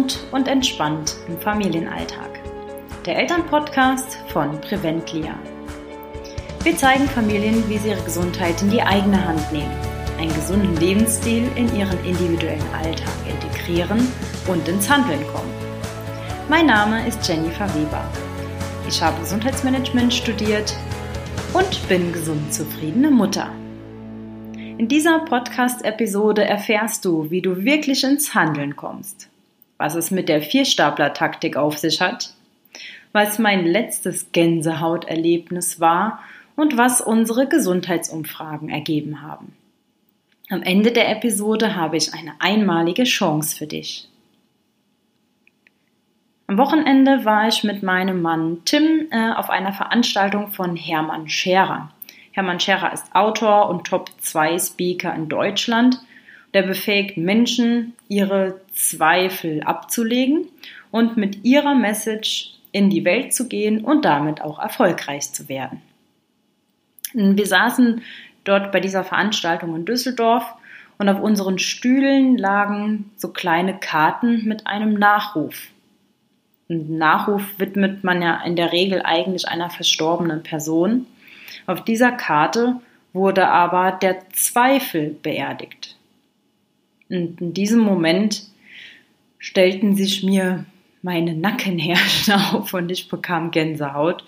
Gesund und entspannt im Familienalltag. Der Elternpodcast von Preventlia. Wir zeigen Familien, wie sie ihre Gesundheit in die eigene Hand nehmen, einen gesunden Lebensstil in ihren individuellen Alltag integrieren und ins Handeln kommen. Mein Name ist Jennifer Weber. Ich habe Gesundheitsmanagement studiert und bin gesund zufriedene Mutter. In dieser Podcast-Episode erfährst du, wie du wirklich ins Handeln kommst, was es mit der Vierstapler-Taktik auf sich hat, was mein letztes Gänsehauterlebnis war und was unsere Gesundheitsumfragen ergeben haben. Am Ende der Episode habe ich eine einmalige Chance für dich. Am Wochenende war ich mit meinem Mann Tim äh, auf einer Veranstaltung von Hermann Scherer. Hermann Scherer ist Autor und Top-2-Speaker in Deutschland. Der befähigt Menschen, ihre Zweifel abzulegen und mit ihrer Message in die Welt zu gehen und damit auch erfolgreich zu werden. Wir saßen dort bei dieser Veranstaltung in Düsseldorf und auf unseren Stühlen lagen so kleine Karten mit einem Nachruf. Ein Nachruf widmet man ja in der Regel eigentlich einer verstorbenen Person. Auf dieser Karte wurde aber der Zweifel beerdigt. Und in diesem Moment stellten sich mir meine Nackenherzen auf und ich bekam Gänsehaut,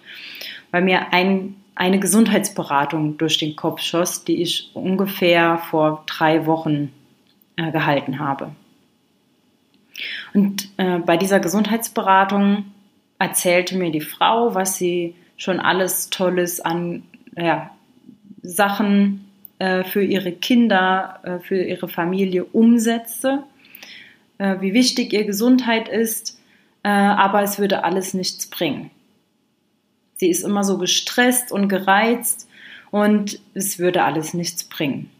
weil mir ein, eine Gesundheitsberatung durch den Kopf schoss, die ich ungefähr vor drei Wochen äh, gehalten habe. Und äh, bei dieser Gesundheitsberatung erzählte mir die Frau, was sie schon alles Tolles an ja, Sachen für ihre Kinder, äh, für ihre Familie umsetze, äh, wie wichtig ihr Gesundheit ist, äh, aber es würde alles nichts bringen. Sie ist immer so gestresst und gereizt und es würde alles nichts bringen.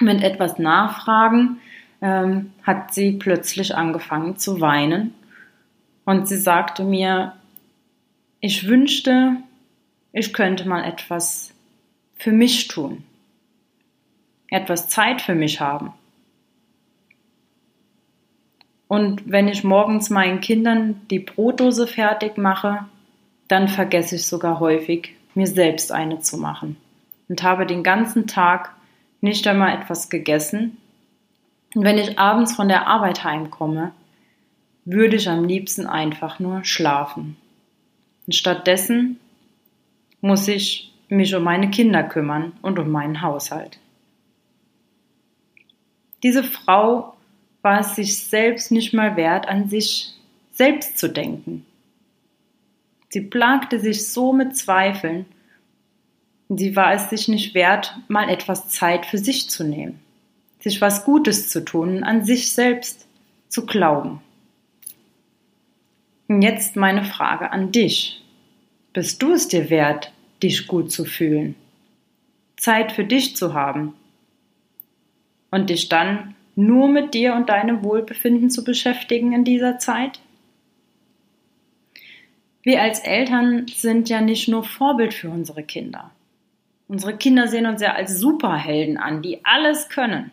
Mit etwas Nachfragen ähm, hat sie plötzlich angefangen zu weinen und sie sagte mir, ich wünschte, ich könnte mal etwas für mich tun, etwas Zeit für mich haben. Und wenn ich morgens meinen Kindern die Brotdose fertig mache, dann vergesse ich sogar häufig, mir selbst eine zu machen und habe den ganzen Tag nicht einmal etwas gegessen. Und wenn ich abends von der Arbeit heimkomme, würde ich am liebsten einfach nur schlafen. Und stattdessen muss ich mich um meine Kinder kümmern und um meinen Haushalt. Diese Frau war es sich selbst nicht mal wert, an sich selbst zu denken. Sie plagte sich so mit Zweifeln, sie war es sich nicht wert, mal etwas Zeit für sich zu nehmen, sich was Gutes zu tun, an sich selbst zu glauben. Und jetzt meine Frage an dich. Bist du es dir wert, dich gut zu fühlen, Zeit für dich zu haben und dich dann nur mit dir und deinem Wohlbefinden zu beschäftigen in dieser Zeit? Wir als Eltern sind ja nicht nur Vorbild für unsere Kinder. Unsere Kinder sehen uns ja als Superhelden an, die alles können.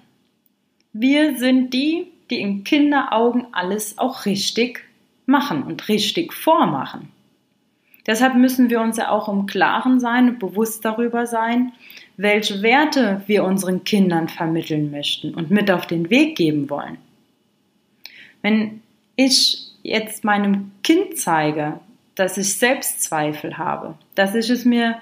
Wir sind die, die in Kinderaugen alles auch richtig machen und richtig vormachen. Deshalb müssen wir uns ja auch im Klaren sein und bewusst darüber sein, welche Werte wir unseren Kindern vermitteln möchten und mit auf den Weg geben wollen. Wenn ich jetzt meinem Kind zeige, dass ich Selbstzweifel habe, dass ich es mir,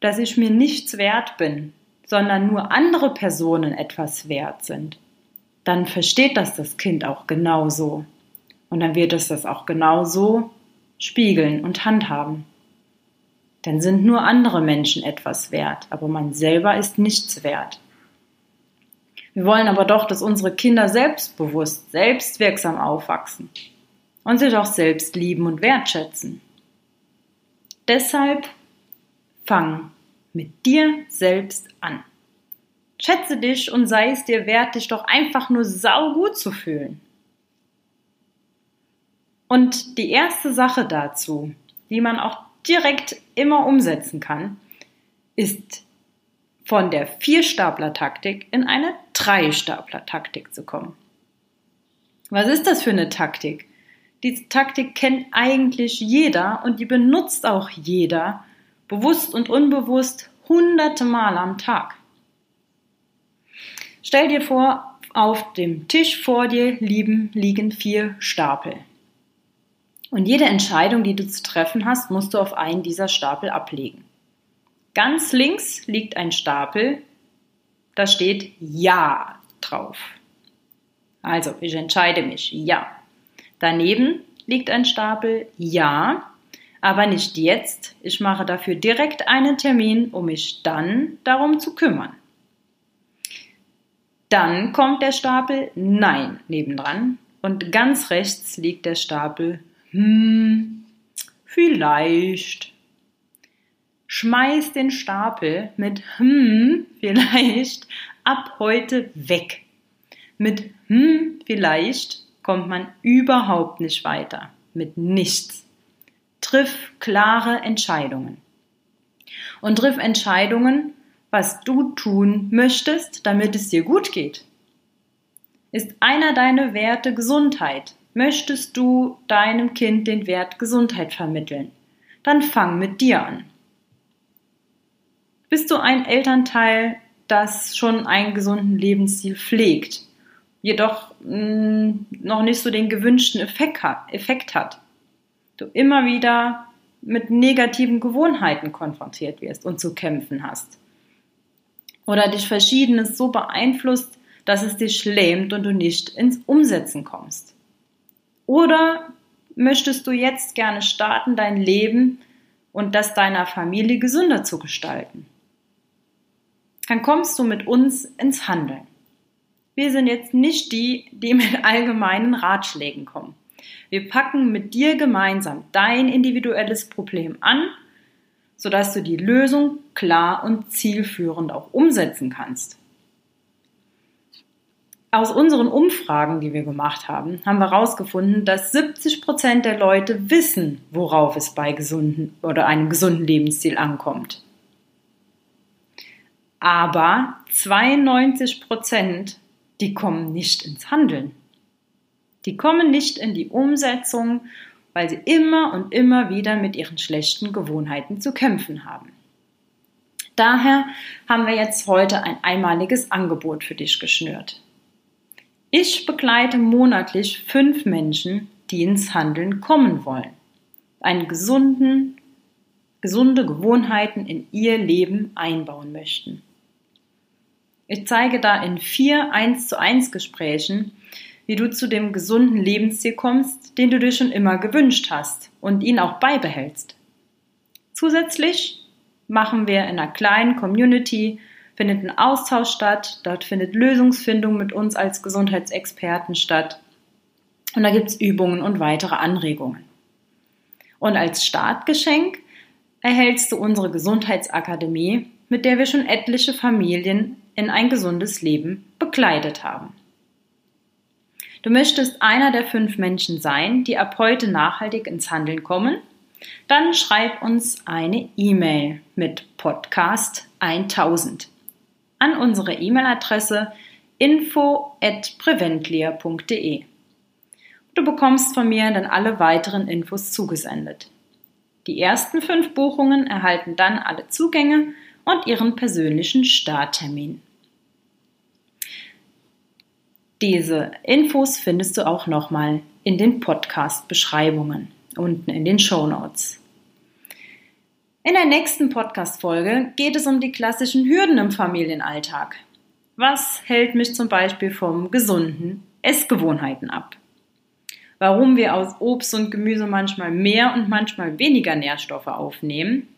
dass ich mir nichts wert bin, sondern nur andere Personen etwas wert sind, dann versteht das das Kind auch genauso. Und dann wird es das auch genauso spiegeln und handhaben. Dann sind nur andere Menschen etwas wert, aber man selber ist nichts wert. Wir wollen aber doch, dass unsere Kinder selbstbewusst, selbstwirksam aufwachsen und sich auch selbst lieben und wertschätzen. Deshalb fang mit dir selbst an. Schätze dich und sei es dir wert, dich doch einfach nur saugut zu fühlen. Und die erste Sache dazu, die man auch direkt immer umsetzen kann, ist von der Vierstapler-Taktik in eine Dreistapler-Taktik zu kommen. Was ist das für eine Taktik? Diese Taktik kennt eigentlich jeder und die benutzt auch jeder, bewusst und unbewusst, hunderte Mal am Tag. Stell dir vor, auf dem Tisch vor dir liegen, liegen vier Stapel. Und jede Entscheidung, die du zu treffen hast, musst du auf einen dieser Stapel ablegen. Ganz links liegt ein Stapel, da steht Ja drauf. Also, ich entscheide mich, ja. Daneben liegt ein Stapel Ja, aber nicht jetzt. Ich mache dafür direkt einen Termin, um mich dann darum zu kümmern. Dann kommt der Stapel Nein nebendran und ganz rechts liegt der Stapel Hm, vielleicht. Schmeiß den Stapel mit Hm, vielleicht ab heute weg. Mit Hm, vielleicht kommt man überhaupt nicht weiter. Mit nichts. Triff klare Entscheidungen. Und triff Entscheidungen, was du tun möchtest, damit es dir gut geht. Ist einer deiner Werte Gesundheit? Möchtest du deinem Kind den Wert Gesundheit vermitteln? Dann fang mit dir an. Bist du ein Elternteil, das schon einen gesunden Lebensstil pflegt? jedoch mh, mm, noch nicht so den gewünschten Effekt hat, Effekt hat. Du immer wieder mit negativen Gewohnheiten konfrontiert wirst und zu kämpfen hast. Oder dich Verschiedenes so beeinflusst, dass es dich lähmt und du nicht ins Umsetzen kommst. Oder möchtest du jetzt gerne starten, dein Leben und das deiner Familie gesünder zu gestalten? Dann kommst du mit uns ins Handeln. Wir sind jetzt nicht die, die mit allgemeinen Ratschlägen kommen. Wir packen mit dir gemeinsam dein individuelles Problem an, sodass du die Lösung klar und zielführend auch umsetzen kannst. Aus unseren Umfragen, die wir gemacht haben, haben wir herausgefunden, dass 70 Prozent der Leute wissen, worauf es bei gesunden oder einem gesunden Lebensstil ankommt. Aber 92 Prozent die kommen nicht ins Handeln. Die kommen nicht in die Umsetzung, weil sie immer und immer wieder mit ihren schlechten Gewohnheiten zu kämpfen haben. Daher haben wir jetzt heute ein einmaliges Angebot für dich geschnürt. Ich begleite monatlich fünf Menschen, die ins Handeln kommen wollen, einen gesunden, gesunde Gewohnheiten in ihr Leben einbauen möchten. Ich zeige da in vier 1 zu 1 Gesprächen, wie du zu dem gesunden Lebensstil kommst, den du dir schon immer gewünscht hast und ihn auch beibehältst. Zusätzlich machen wir in einer kleinen Community, findet ein Austausch statt, dort findet Lösungsfindung mit uns als Gesundheitsexperten statt und da gibt es Übungen und weitere Anregungen. Und als Startgeschenk erhältst du unsere Gesundheitsakademie, mit der wir schon etliche Familien in ein gesundes Leben begleitet haben. Du möchtest einer der fünf Menschen sein, die ab heute nachhaltig ins Handeln kommen? Dann schreib uns eine E-Mail mit Podcast 1000 an unsere E-Mail-Adresse info@preventlia.de. Du bekommst von mir dann alle weiteren Infos zugesendet. Die ersten fünf Buchungen erhalten dann alle Zugänge und ihren persönlichen Starttermin. Diese Infos findest du auch nochmal in den Podcast-Beschreibungen unten in den Show Notes. In der nächsten Podcast-Folge geht es um die klassischen Hürden im Familienalltag. Was hält mich zum Beispiel vom gesunden Essgewohnheiten ab? Warum wir aus Obst und Gemüse manchmal mehr und manchmal weniger Nährstoffe aufnehmen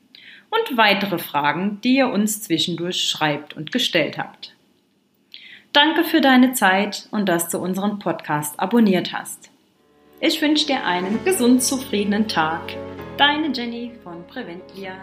und weitere Fragen, die ihr uns zwischendurch schreibt und gestellt habt. Danke für deine Zeit und dass du unseren Podcast abonniert hast. Ich wünsche dir einen gesund zufriedenen Tag. Deine Jenny von Preventlia.